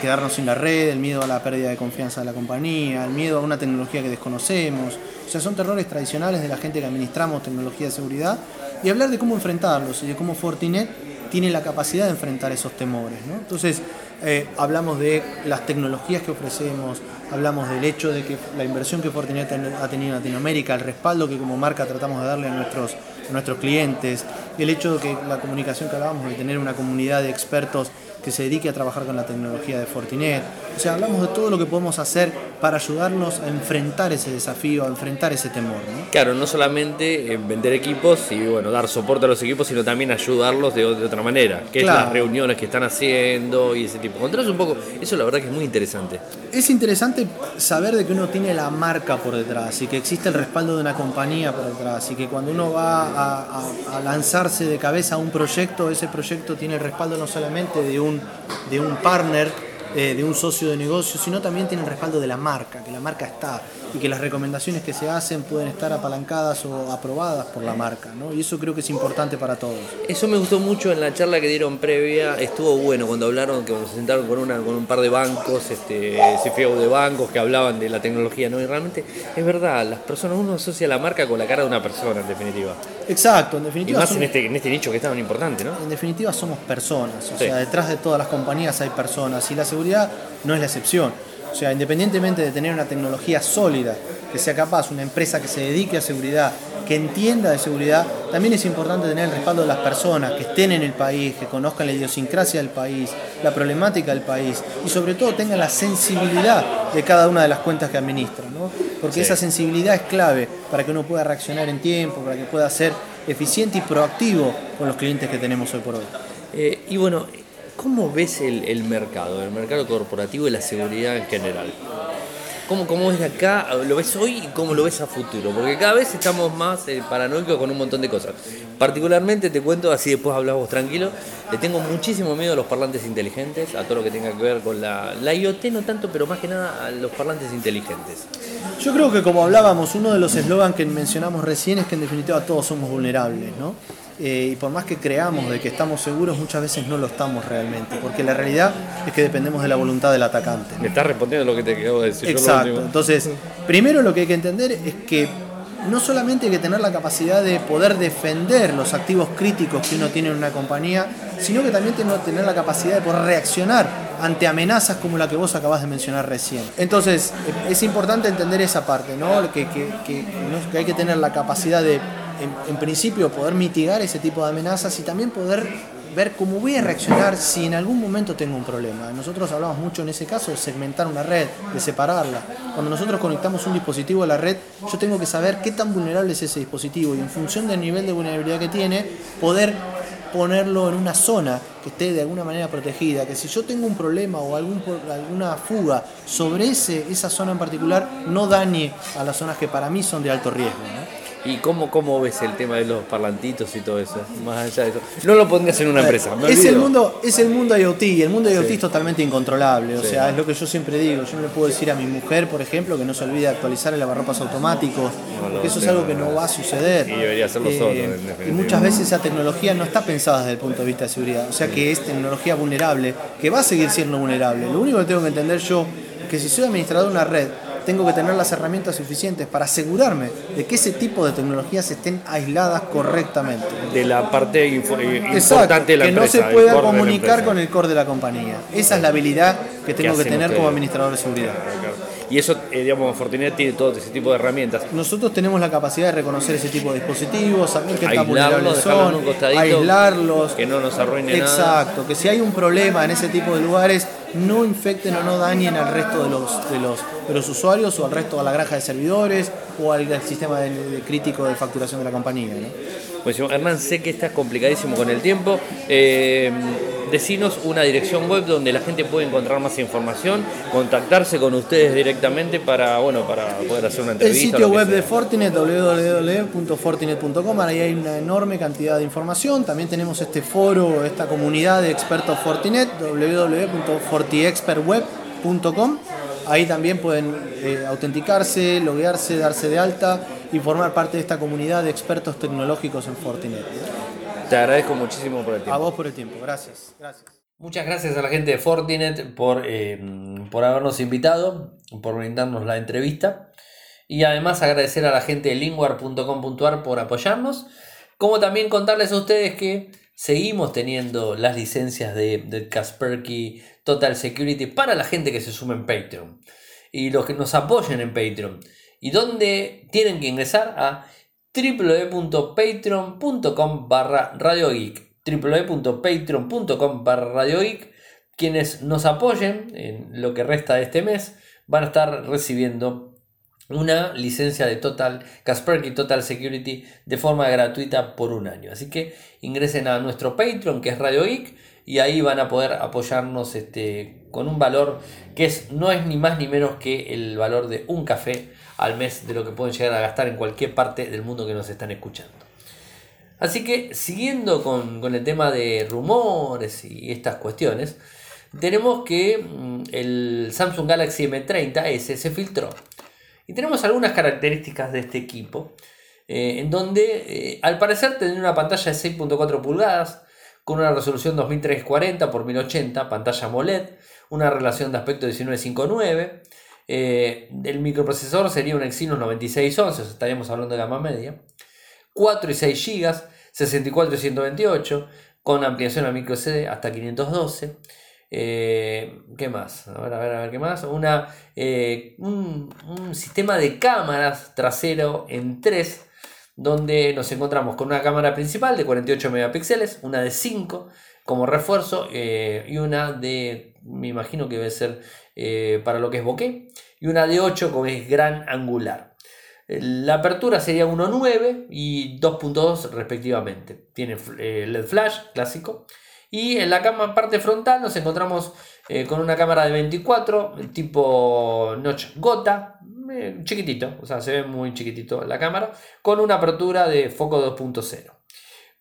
quedarnos sin la red, el miedo a la pérdida de confianza de la compañía, el miedo a una tecnología que desconocemos. O sea, son terrores tradicionales de la gente que administramos tecnología de seguridad y hablar de cómo enfrentarlos y de cómo Fortinet tiene la capacidad de enfrentar esos temores. Entonces, eh, hablamos de las tecnologías que ofrecemos, hablamos del hecho de que la inversión que Fortinet ha tenido en Latinoamérica, el respaldo que como marca tratamos de darle a nuestros, a nuestros clientes, el hecho de que la comunicación que hablábamos de tener una comunidad de expertos que se dedique a trabajar con la tecnología de Fortinet. O sea, hablamos de todo lo que podemos hacer para ayudarnos a enfrentar ese desafío, a enfrentar ese temor. Claro, no solamente vender equipos y bueno, dar soporte a los equipos, sino también ayudarlos de, otra manera, que es las reuniones que están haciendo y ese tipo. Contanos un poco, eso la verdad que es muy interesante. Es interesante saber de que uno tiene la marca por detrás y que existe el respaldo de una compañía por detrás y que cuando uno va a, a lanzarse de cabeza a un proyecto, ese proyecto tiene el respaldo no solamente de un de un partner, eh, de un socio de negocio, sino también tiene el respaldo de la marca, que la marca está y que las recomendaciones que se hacen pueden estar apalancadas o aprobadas por la marca, ¿no? Y eso creo que es importante para todos. Eso me gustó mucho en la charla que dieron previa, estuvo bueno cuando hablaron, que se sentaron con, una, con un par de bancos, este, CFO de bancos que hablaban de la tecnología, ¿no? Y realmente es verdad, las personas, uno asocia la marca con la cara de una persona, en definitiva. Exacto, en definitiva. Y más en, este, en este nicho que es tan importante, ¿no? En definitiva somos personas, o sea, detrás de todas las compañías hay personas y la seguridad no es la excepción. O sea, independientemente de tener una tecnología sólida, que sea capaz, una empresa que se dedique a seguridad, que entienda de seguridad, también es importante tener el respaldo de las personas que estén en el país, que conozcan la idiosincrasia del país, la problemática del país y sobre todo tengan la sensibilidad de cada una de las cuentas que administran, ¿no? porque esa sensibilidad es clave para que uno pueda reaccionar en tiempo, para que pueda ser eficiente y proactivo con los clientes que tenemos hoy por hoy. Eh, y bueno, ¿Cómo ves el, mercado, el mercado corporativo y la seguridad en general? ¿Cómo, ¿Cómo ves acá? ¿Lo ves hoy y cómo lo ves a futuro? Porque cada vez estamos más eh, paranoicos con un montón de cosas. Particularmente te cuento, así después hablamos tranquilo, le tengo muchísimo miedo a los parlantes inteligentes, a todo lo que tenga que ver con la, la IoT, no tanto, pero más que nada a los parlantes inteligentes. Yo creo que como hablábamos, uno de los eslogans que mencionamos recién es que en definitiva todos somos vulnerables, ¿no? Eh, y por más que creamos de que estamos seguros, muchas veces no lo estamos realmente, porque la realidad es que dependemos de la voluntad del atacante. Me estás respondiendo lo que te quedó decir. Exacto. Entonces, primero lo que hay que entender es que no solamente hay que tener la capacidad de poder defender los activos críticos que uno tiene en una compañía, sino que también tiene que tener la capacidad de poder reaccionar ante amenazas como la que vos acabas de mencionar recién. Entonces, es importante entender esa parte, ¿no? que, que hay que tener la capacidad de en, principio poder mitigar ese tipo de amenazas y también poder ver cómo voy a reaccionar si en algún momento tengo un problema. Nosotros hablamos mucho en ese caso de segmentar una red, de separarla. Cuando nosotros conectamos un dispositivo a la red, yo tengo que saber qué tan vulnerable es ese dispositivo y en función del nivel de vulnerabilidad que tiene, poder ponerlo en una zona que esté de alguna manera protegida, que si yo tengo un problema o alguna fuga sobre ese, esa zona en particular, no dañe a las zonas que para mí son de alto riesgo. ¿Y cómo, cómo ves el tema de los parlantitos y todo eso? Más allá de eso. No lo pondrías en una empresa. es, el mundo, es el mundo IoT y el mundo IoT es totalmente incontrolable. O sea, es lo que yo siempre digo. Yo no le puedo decir a mi mujer, por ejemplo, que no se olvide actualizar el lavarropas automático. porque eso es algo que no va a suceder. Y debería hacerlo solo. Eh, y muchas veces esa tecnología no está pensada desde el punto de vista de seguridad. O sea que es tecnología vulnerable, que va a seguir siendo vulnerable. Lo único que tengo que entender yo es que si soy administrador de una red, tengo que tener las herramientas suficientes para asegurarme de que ese tipo de tecnologías estén aisladas correctamente. De la parte eh, importante de la que no se pueda comunicar con el core de la compañía. Esa es la habilidad que tengo que tener como administrador de seguridad. Y eso, eh, digamos, Fortinet tiene todo ese tipo de herramientas. Nosotros tenemos la capacidad de reconocer ese tipo de dispositivos, saber qué tan vulnerables son, aislarlos. Que no nos arruine Exacto, nada. Exacto, que si hay un problema en ese tipo de lugares, no infecten o no dañen al resto de los, de los, de los usuarios o al resto de la granja de servidores o al, sistema de, crítico de facturación de la compañía. ¿no? Pues Hernán, sé que estás complicadísimo con el tiempo. Eh, decinos una dirección web donde la gente puede encontrar más información, contactarse con ustedes directamente para, bueno, para poder hacer una entrevista. El sitio web de Fortinet, www.fortinet.com, ahí hay una enorme cantidad de información. También tenemos este foro, esta comunidad de expertos Fortinet, www.fortiexpertweb.com. Ahí también pueden eh, autenticarse, loguearse, darse de alta y formar parte de esta comunidad de expertos tecnológicos en Fortinet. Te agradezco muchísimo por el tiempo. A vos por el tiempo, gracias. gracias. Muchas gracias a la gente de Fortinet por, eh, por habernos invitado, por brindarnos la entrevista. Y además agradecer a la gente de linguar.com.ar por apoyarnos. Como también contarles a ustedes que seguimos teniendo las licencias de, de Kaspersky Total Security para la gente que se sume en Patreon. Y los que nos apoyen en Patreon. Y donde tienen que ingresar a www.patreon.com barra radiogeek www.patreon.com barra quienes nos apoyen en lo que resta de este mes van a estar recibiendo una licencia de Total Kaspersky Total Security de forma gratuita por un año. Así que ingresen a nuestro Patreon que es Radio Geek y ahí van a poder apoyarnos este, con un valor que es, no es ni más ni menos que el valor de un café al mes de lo que pueden llegar a gastar en cualquier parte del mundo que nos están escuchando. Así que siguiendo con, el tema de rumores y estas cuestiones, tenemos que mm, el Samsung Galaxy M30S se filtró. Y tenemos algunas características de este equipo, eh, en donde eh, al parecer tendría una pantalla de 6.4 pulgadas, con una resolución 2340 x 1080, pantalla AMOLED, una relación de aspecto 1959. Eh, el microprocesador sería un Exynos 9611, estaríamos hablando de gama media. 4 y 6 GB, 64 y 128, con ampliación a micro CD hasta 512. Eh, ¿Qué más? A ver, a ver, a ver, ¿qué más? Eh, un, sistema de cámaras trasero en 3, donde nos encontramos con una cámara principal de 48 megapíxeles, una de 5 como refuerzo eh, y una de, me imagino que debe ser para lo que es bokeh, y una de 8 como es gran angular. La apertura sería 1.9 y 2.2 respectivamente. Tiene eh, LED flash clásico. Y en la parte frontal nos encontramos eh, con una cámara de 24 tipo notch gota, eh, chiquitito, o sea, se ve muy chiquitito la cámara, con una apertura de foco 2.0.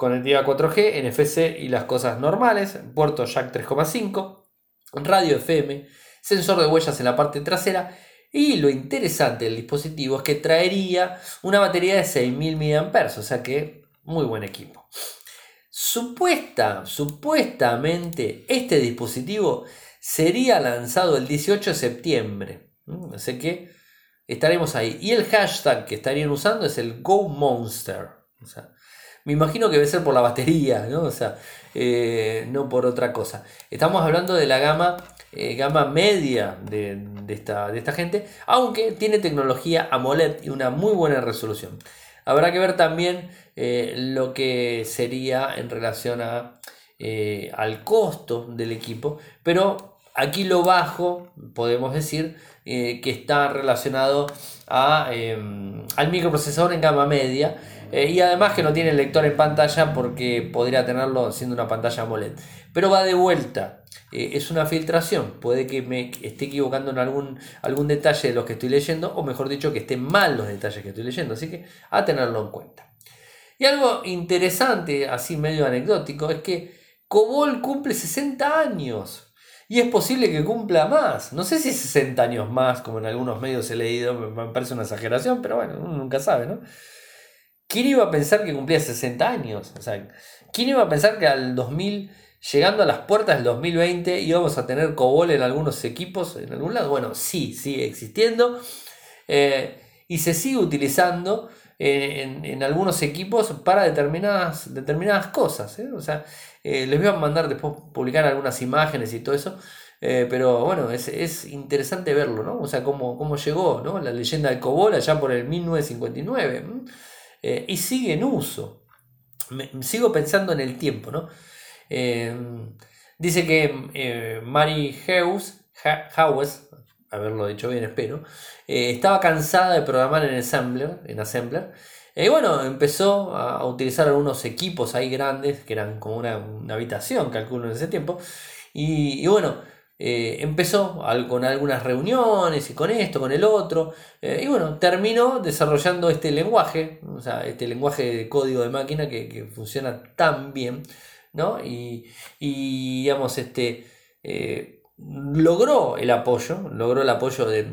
Conectividad 4G, NFC y las cosas normales, puerto jack 3.5, radio FM, sensor de huellas en la parte trasera y lo interesante del dispositivo es que traería una batería de 6000 mAh, o sea que muy buen equipo. Supuesta, supuestamente este dispositivo sería lanzado el 18 de septiembre. Así que estaremos ahí. Y el hashtag que estarían usando es el GoMonster. O sea, me imagino que debe ser por la batería, ¿no? O sea, eh, no por otra cosa. Estamos hablando de la gama eh, gama media de, esta, de esta gente, aunque tiene tecnología AMOLED y una muy buena resolución. Habrá que ver también eh, lo que sería en relación a, al costo del equipo, pero aquí lo bajo, podemos decir, que está relacionado a, al microprocesador en gama media y además que no tiene lector en pantalla porque podría tenerlo siendo una pantalla AMOLED. Pero va de vuelta eh, es una filtración. Puede que me esté equivocando en algún, algún detalle de los que estoy leyendo, o mejor dicho, que estén mal los detalles que estoy leyendo. Así que a tenerlo en cuenta. Y algo interesante, así medio anecdótico, es que Cobol cumple 60 años. Y es posible que cumpla más. No sé si 60 años más, como en algunos medios he leído, me parece una exageración, pero bueno, uno nunca sabe, ¿no? ¿Quién iba a pensar que cumplía 60 años? O sea, ¿quién iba a pensar que al 2000 llegando a las puertas del 2020 íbamos a tener COBOL en algunos equipos, en algún lado. Bueno, sí, sigue existiendo eh, y se sigue utilizando en, algunos equipos para determinadas, determinadas cosas. ¿eh? O sea, eh, les voy a mandar después publicar algunas imágenes y todo eso. pero bueno, es, interesante verlo, ¿no? O sea, cómo, cómo llegó, ¿no? La leyenda del COBOL allá por el 1959. Y sigue en uso. sigo pensando en el tiempo, ¿no? Em, dice que eh, Mary Hewes, haberlo dicho bien, espero, eh, estaba cansada de programar en Assembler, en Assembler. Y bueno, empezó a, utilizar algunos equipos ahí grandes, que eran como una, habitación, calculo en ese tiempo. Y, bueno, eh, empezó con algunas reuniones y con esto, con el otro. y bueno, terminó desarrollando este lenguaje, o sea, este lenguaje de código de máquina que, que funciona tan bien ¿no? Y, digamos, este, eh, logró el apoyo, logró el apoyo de,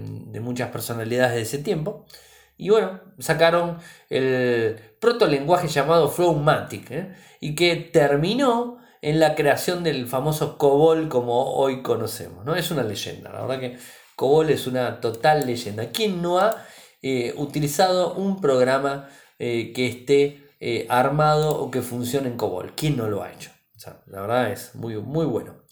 muchas personalidades de ese tiempo. Y bueno, sacaron el proto-lenguaje llamado Flowmatic ¿eh? y que terminó en la creación del famoso COBOL como hoy conocemos. ¿no? Es una leyenda, la verdad que COBOL es una total leyenda. ¿Quién no ha eh, utilizado un programa eh, que esté eh, armado o que funcione en COBOL? ¿Quién no lo ha hecho? la verdad es muy, muy bueno.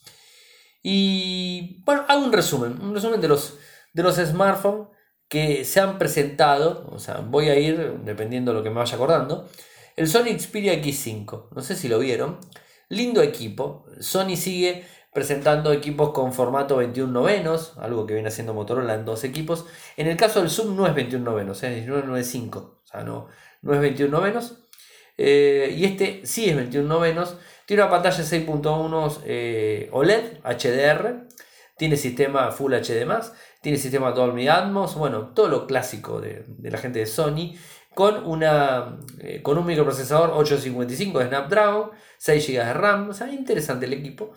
Y bueno, hago un resumen, un resumen de los, de los smartphones que se han presentado, o sea, voy a ir dependiendo de lo que me vaya acordando. El Sony Xperia X5, no sé si lo vieron, lindo equipo. Sony sigue presentando equipos con formato 21 novenos, algo que viene haciendo Motorola en dos equipos. En el caso del Zoom no es 21 novenos, es 1995, o sea, no, no es 21 novenos. Eh, y este sí es 21 novenos. Tiene una pantalla 6.1 eh, OLED HDR. Tiene sistema Full HD+, tiene sistema Dolby Atmos, bueno, todo lo clásico de, la gente de Sony, con, una, eh, con un microprocesador 855 de Snapdragon, 6 GB de RAM, o sea, interesante el equipo.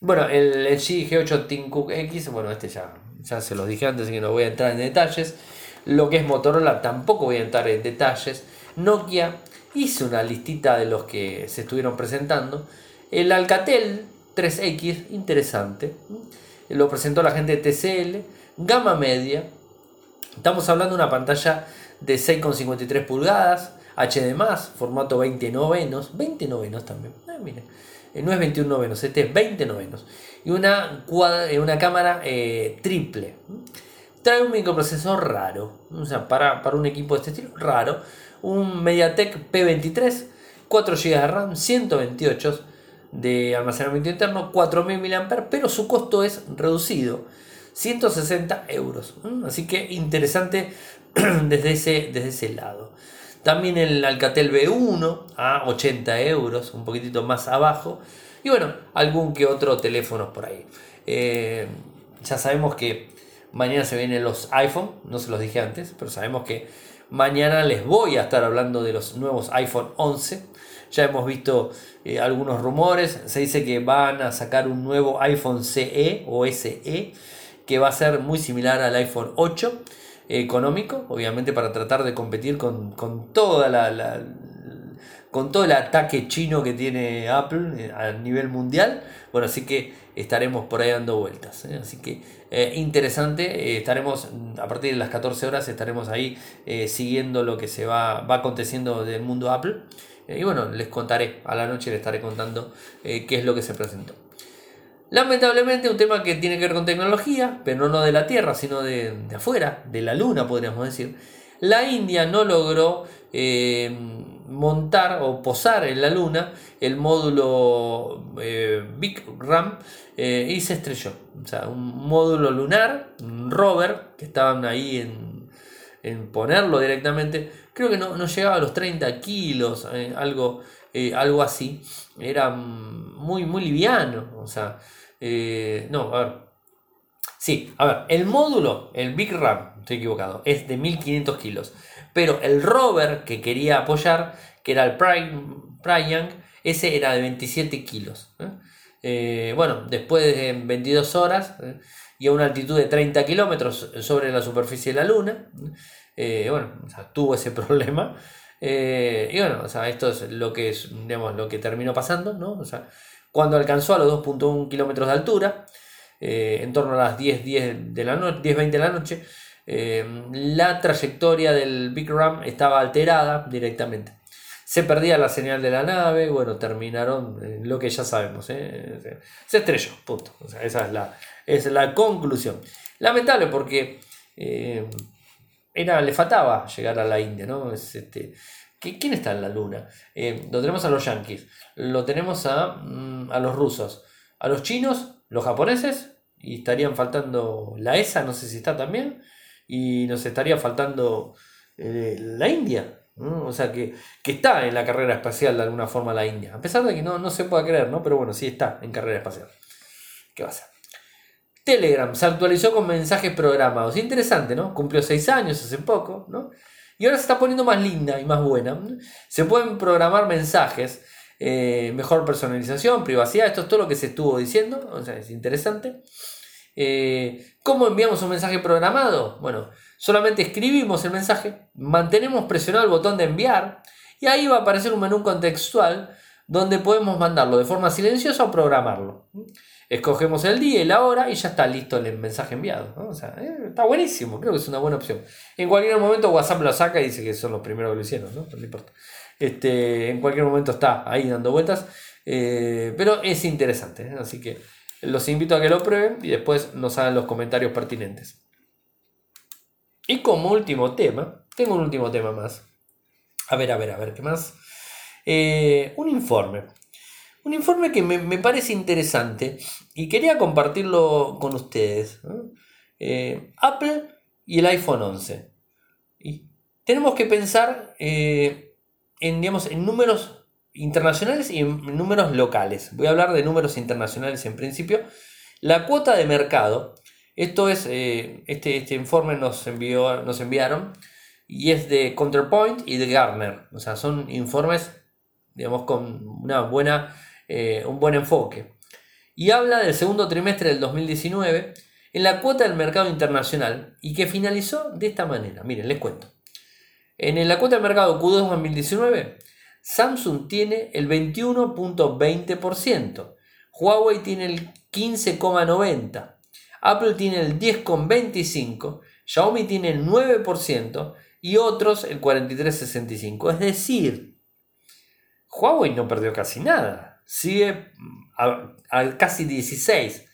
Bueno, el LG G8 Team Cook X, bueno, este ya, ya se los dije antes, así que no voy a entrar en detalles. Lo que es Motorola tampoco voy a entrar en detalles. Nokia hice una listita de los que se estuvieron presentando. El Alcatel 3X, interesante lo presentó la gente de TCL, gama media, estamos hablando de una pantalla de 6,53 pulgadas, HD+, formato 20 novenos, 20 novenos también, ah, miren, eh, no es 21 novenos, este es 20 novenos, y una, eh, una cámara eh, triple. Trae un microprocesor raro, o sea, para, para un equipo de este estilo, raro, un MediaTek P23, 4 GB de RAM, 128 de almacenamiento interno, 4.000 mAh, pero su costo es reducido, 160 euros. Así que interesante desde ese, desde ese lado. También el Alcatel B1 a 80 euros, un poquitito más abajo. Y bueno, algún que otro teléfono por ahí. Eh, ya sabemos que mañana se vienen los iPhone, no se los dije antes, pero sabemos que mañana les voy a estar hablando de los nuevos iPhone 11. Ya hemos visto eh, algunos rumores. Se dice que van a sacar un nuevo iPhone CE o SE que va a ser muy similar al iPhone 8 económico, obviamente para tratar de competir con, toda la, con todo el ataque chino que tiene Apple eh, a nivel mundial. Bueno, así que estaremos por ahí dando vueltas. ¿eh? Así que interesante, estaremos a partir de las 14 horas, estaremos ahí siguiendo lo que se va, va aconteciendo del mundo Apple. Eh, y bueno, les contaré, a la noche les estaré contando eh, qué es lo que se presentó. Lamentablemente un tema que tiene que ver con tecnología, pero no de la Tierra, sino de, afuera, de la Luna podríamos decir. La India no logró eh, montar o posar en la Luna el módulo Big Ram y se estrelló. O sea, un módulo lunar, un rover, que estaban ahí en, en ponerlo directamente, creo que no, llegaba a los 30 kilos, eh, algo, eh, algo así. Era muy, muy liviano. O sea, eh, no, a ver. Sí, a ver, el módulo, el Big Ram, estoy equivocado, es de 1500 kilos. Pero el rover que quería apoyar, que era el Prime, ese era de 27 kilos. bueno, después de 22 horas y a una altitud de 30 kilómetros sobre la superficie de la Luna, eh, bueno, tuvo ese problema. Eh, y bueno, esto es lo que, es, lo que terminó pasando, ¿no? cuando alcanzó a los 2.1 kilómetros de altura, eh, en torno a las 10, 10 de la noche, 10, 20 de la noche, la trayectoria del Big Ram estaba alterada directamente. Se perdía la señal de la nave, bueno, terminaron lo que ya sabemos, se estrelló, punto. esa es la, es la conclusión. Lamentable porque era, le faltaba llegar a la India, ¿no? Es, este, ¿Quién está en la luna? Eh, lo tenemos a los yanquis, lo tenemos a, mm, a, los rusos, a los chinos, los japoneses, y estarían faltando la ESA, no sé si está también, y nos estaría faltando eh, la India. O sea, que, está en la carrera espacial de alguna forma la India, a pesar de que no, no se pueda creer, ¿no? Pero bueno, sí está en carrera espacial. ¿Qué va a ser? Telegram se actualizó con mensajes programados. Interesante, ¿no? Cumplió seis años hace poco, ¿no? Y ahora se está poniendo más linda y más buena. Se pueden programar mensajes, eh, mejor personalización, privacidad, esto es todo lo que se estuvo diciendo, o sea, es interesante. Eh, ¿Cómo enviamos un mensaje programado? Bueno, solamente escribimos el mensaje, mantenemos presionado el botón de enviar y ahí va a aparecer un menú contextual donde podemos mandarlo de forma silenciosa o programarlo. Escogemos el día y la hora y ya está listo el mensaje enviado. Eh, está buenísimo, creo que es una buena opción. En cualquier momento WhatsApp lo saca y dice que son los primeros que lo hicieron, no, importa. Este, en cualquier momento está ahí dando vueltas, eh, pero es interesante, ¿eh? así que los invito a que lo prueben y después nos hagan los comentarios pertinentes. Y como último tema, tengo un último tema más. A ver, a ver, a ver, ¿qué más? un informe. Un informe que me, parece interesante y quería compartirlo con ustedes. Eh, Apple y el iPhone 11. Y tenemos que pensar eh, en, digamos, en números internacionales y en números locales. Voy a hablar de números internacionales en principio. La cuota de mercado, esto es, eh, este, este, informe nos, envió, nos enviaron y es de Counterpoint y de Gartner. O sea, son informes, digamos, con una buena eh, un buen enfoque. Y habla del segundo trimestre del 2019 en la cuota del mercado internacional y que finalizó de esta manera. Miren, les cuento. En la cuota del mercado Q2 2019, Samsung tiene el 21.20%, Huawei tiene el 15.90%, Apple tiene el 10.25%, Xiaomi tiene el 9% y otros el 43.65%. Es decir, Huawei no perdió casi nada sigue a, casi 16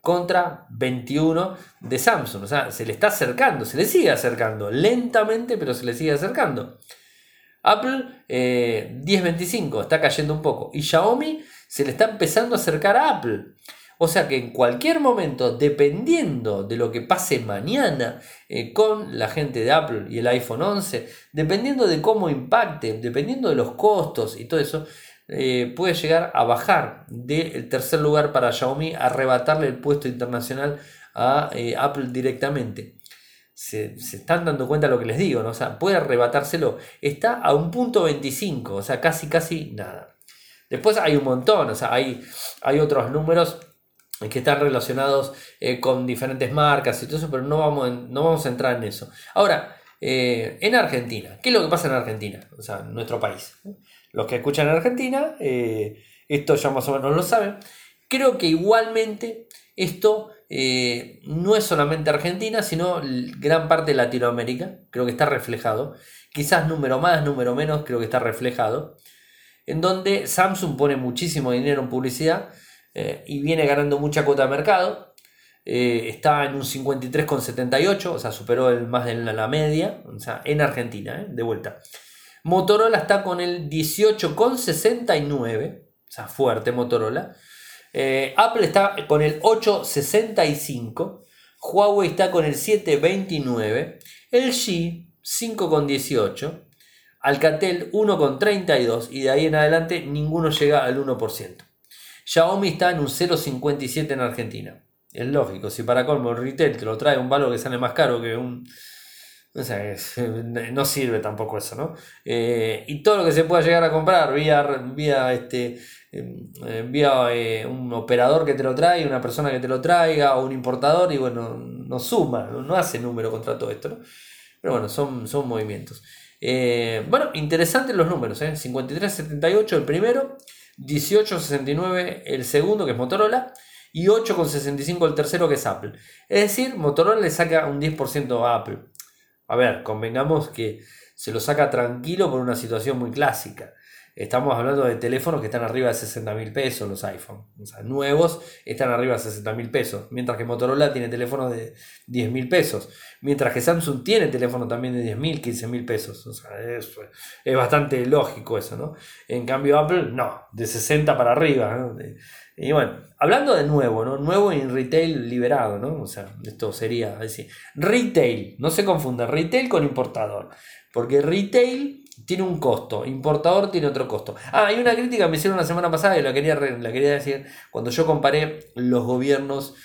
contra 21 de Samsung. O sea, se le está acercando, se le sigue acercando, lentamente, pero se le sigue acercando. Apple 10.25 eh, está cayendo un poco. Y Xiaomi se le está empezando a acercar a Apple. O sea que en cualquier momento, dependiendo de lo que pase mañana eh, con la gente de Apple y el iPhone 11, dependiendo de cómo impacte, dependiendo de los costos y todo eso, eh, puede llegar a bajar del tercer lugar para Xiaomi, arrebatarle el puesto internacional a eh, Apple directamente. Se, están dando cuenta lo que les digo, ¿no? O sea, puede arrebatárselo. Está a un punto 25, o sea, casi, casi nada. Después hay un montón, o sea, hay, hay otros números que están relacionados eh, con diferentes marcas y todo eso, pero no vamos, no vamos a entrar en eso. Ahora, en Argentina, ¿qué es lo que pasa en Argentina? O sea, en nuestro país. Los que escuchan en Argentina, eh, esto ya más o menos lo saben. Creo que igualmente esto eh, no es solamente Argentina, sino gran parte de Latinoamérica. Creo que está reflejado. Quizás número más, número menos, creo que está reflejado. En donde Samsung pone muchísimo dinero en publicidad eh, y viene ganando mucha cuota de mercado. está en un 53,78, o sea, superó el más de la, media, o sea, en Argentina, de vuelta. Motorola está con el 18,69, o sea, fuerte Motorola. Eh, Apple está con el 8,65. Huawei está con el 7,29. LG 5,18. Alcatel 1,32 y de ahí en adelante ninguno llega al 1%. Xiaomi está en un 0,57 en Argentina. Es lógico, si para colmo el retail te lo trae un valor que sale más caro que un, no sirve tampoco eso, ¿no? Eh, y todo lo que se pueda llegar a comprar vía, vía, este, em, eh, vía eh, un operador que te lo trae, una persona que te lo traiga o un importador, y bueno, no suma, no hace número contra todo esto, ¿no? Pero bueno, son, son movimientos. bueno, interesantes los números, ¿eh? 53.78 el primero, 18.69 el segundo, que es Motorola, y 8,65 el tercero, que es Apple. Es decir, Motorola le saca un 10% a Apple. A ver, convengamos que se lo saca tranquilo por una situación muy clásica. Estamos hablando de teléfonos que están arriba de 60 mil pesos, los iPhone. O sea, nuevos están arriba de 60 mil pesos. Mientras que Motorola tiene teléfonos de 10 mil pesos. Mientras que Samsung tiene teléfonos también de 10 mil, 15 mil pesos. O sea, es, es, bastante lógico eso, ¿no? En cambio, Apple, no, de 60 para arriba. ¿no? Y bueno, hablando de nuevo, ¿no? Nuevo en retail liberado, ¿no? O sea, esto sería decir, retail, no se confunda, retail con importador. Porque retail tiene un costo, importador tiene otro costo. Ah, hay una crítica que me hicieron la semana pasada y la quería, la quería decir cuando yo comparé los gobiernos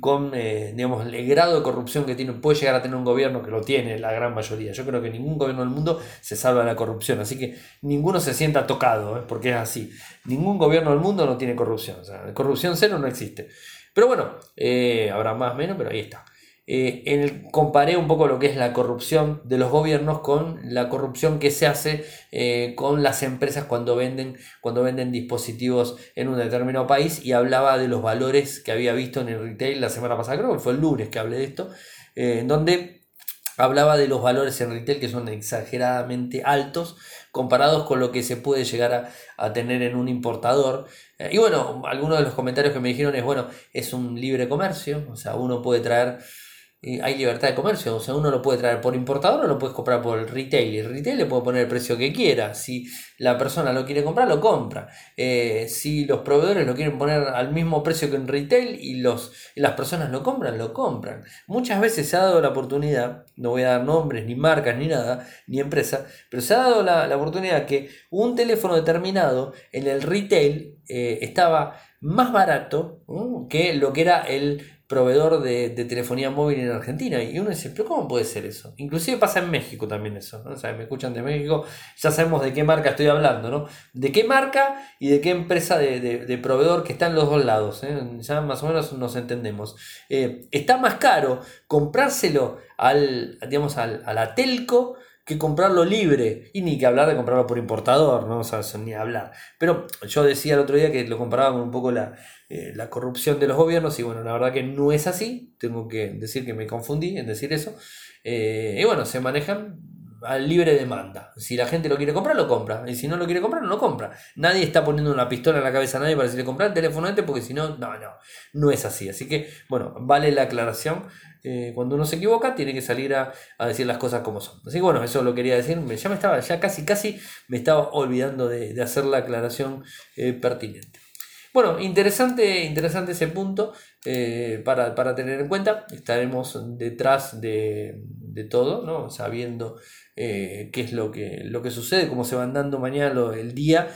con eh, digamos, el grado de corrupción que tiene, puede llegar a tener un gobierno que lo tiene la gran mayoría. Yo creo que ningún gobierno del mundo se salva de la corrupción, así que ninguno se sienta tocado, ¿eh? porque es así. Ningún gobierno del mundo no tiene corrupción, o sea, corrupción cero no existe. Pero bueno, eh, habrá más o menos, pero ahí está. Eh, comparé un poco lo que es la corrupción de los gobiernos con la corrupción que se hace eh, con las empresas cuando venden, cuando venden dispositivos en un determinado país y hablaba de los valores que había visto en el retail la semana pasada, creo que fue el lunes que hablé de esto, en donde hablaba de los valores en retail que son exageradamente altos comparados con lo que se puede llegar a, tener en un importador. Eh, y bueno, algunos de los comentarios que me dijeron es, bueno, es un libre comercio, o sea, uno puede traer hay libertad de comercio, o sea, uno lo puede traer por importador o lo puedes comprar por el retail. Y el retail le puede poner el precio que quiera. Si la persona lo quiere comprar, lo compra. Eh, si los proveedores lo quieren poner al mismo precio que en retail y, los, las personas lo compran, lo compran. Muchas veces se ha dado la oportunidad, no voy a dar nombres, ni marcas, ni nada, ni empresa, pero se ha dado la, oportunidad que un teléfono determinado en el retail eh, estaba más barato que lo que era el proveedor de, telefonía móvil en Argentina. Y uno dice, pero ¿cómo puede ser eso? Inclusive pasa en México también eso. ¿no? O me escuchan de México, ya sabemos de qué marca estoy hablando, ¿no? De qué marca y de qué empresa de, proveedor que está en los dos lados. ¿eh? Ya más o menos nos entendemos. Eh, está más caro comprárselo al, digamos, al, a la telco que comprarlo libre. Y ni que hablar de comprarlo por importador, ¿no? O sea, ni hablar. Pero yo decía el otro día que lo comparaba con un poco la, eh, la corrupción de los gobiernos y bueno, la verdad que no es así. Tengo que decir que me confundí en decir eso. Eh, y bueno, se manejan a libre demanda. Si la gente lo quiere comprar, lo compra. Y si no lo quiere comprar, no lo compra. Nadie está poniendo una pistola en la cabeza a nadie para decirle comprar el teléfono este porque si no, no, no, no es así. Así que, bueno, vale la aclaración. Eh, cuando uno se equivoca, tiene que salir a, decir las cosas como son. Así que bueno, eso lo quería decir. Ya me estaba, ya casi, casi me estaba olvidando de, hacer la aclaración eh, pertinente. Bueno, interesante, interesante ese punto eh, para, tener en cuenta. Estaremos detrás de, todo, ¿no? sabiendo qué es lo que, lo que sucede, cómo se van dando mañana el día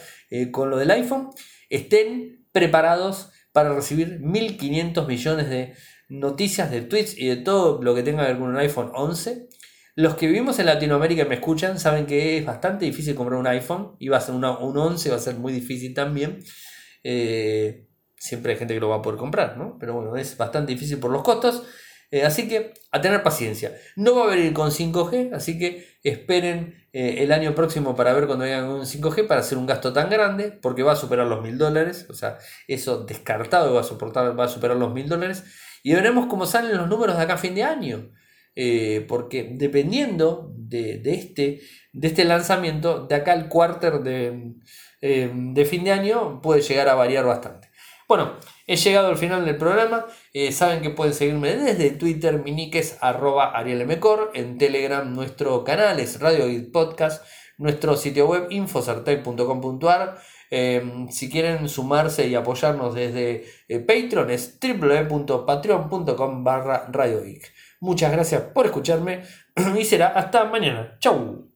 con lo del iPhone. Estén preparados para recibir 1.500 millones de noticias de tweets y de todo lo que tenga que ver con un iPhone 11. Los que vivimos en Latinoamérica y me escuchan saben que es bastante difícil comprar un iPhone y va a ser un 11, va a ser muy difícil también. Eh, siempre hay gente que lo va a poder comprar, ¿no? Pero bueno, es bastante difícil por los costos. Eh, así que a tener paciencia. No va a venir con 5G, así que esperen eh, el año próximo para ver cuando vengan un 5G para hacer un gasto tan grande, porque va a superar los mil dólares. O sea, eso descartado va a, soportar, va a superar los mil dólares. Y veremos cómo salen los números de acá a fin de año. Eh, porque dependiendo de, este, de este lanzamiento, de acá al quarter de, de fin de año puede llegar a variar bastante. Bueno, he llegado al final del programa. Eh, saben que pueden seguirme desde Twitter, mi arroba arielmcor, en Telegram nuestro canal es Radio y Podcast, nuestro sitio web infosartec.com.ar. Em, si quieren sumarse y apoyarnos desde eh, Patreon es www.patreon.com barra Muchas gracias por escucharme y será hasta mañana. Chau.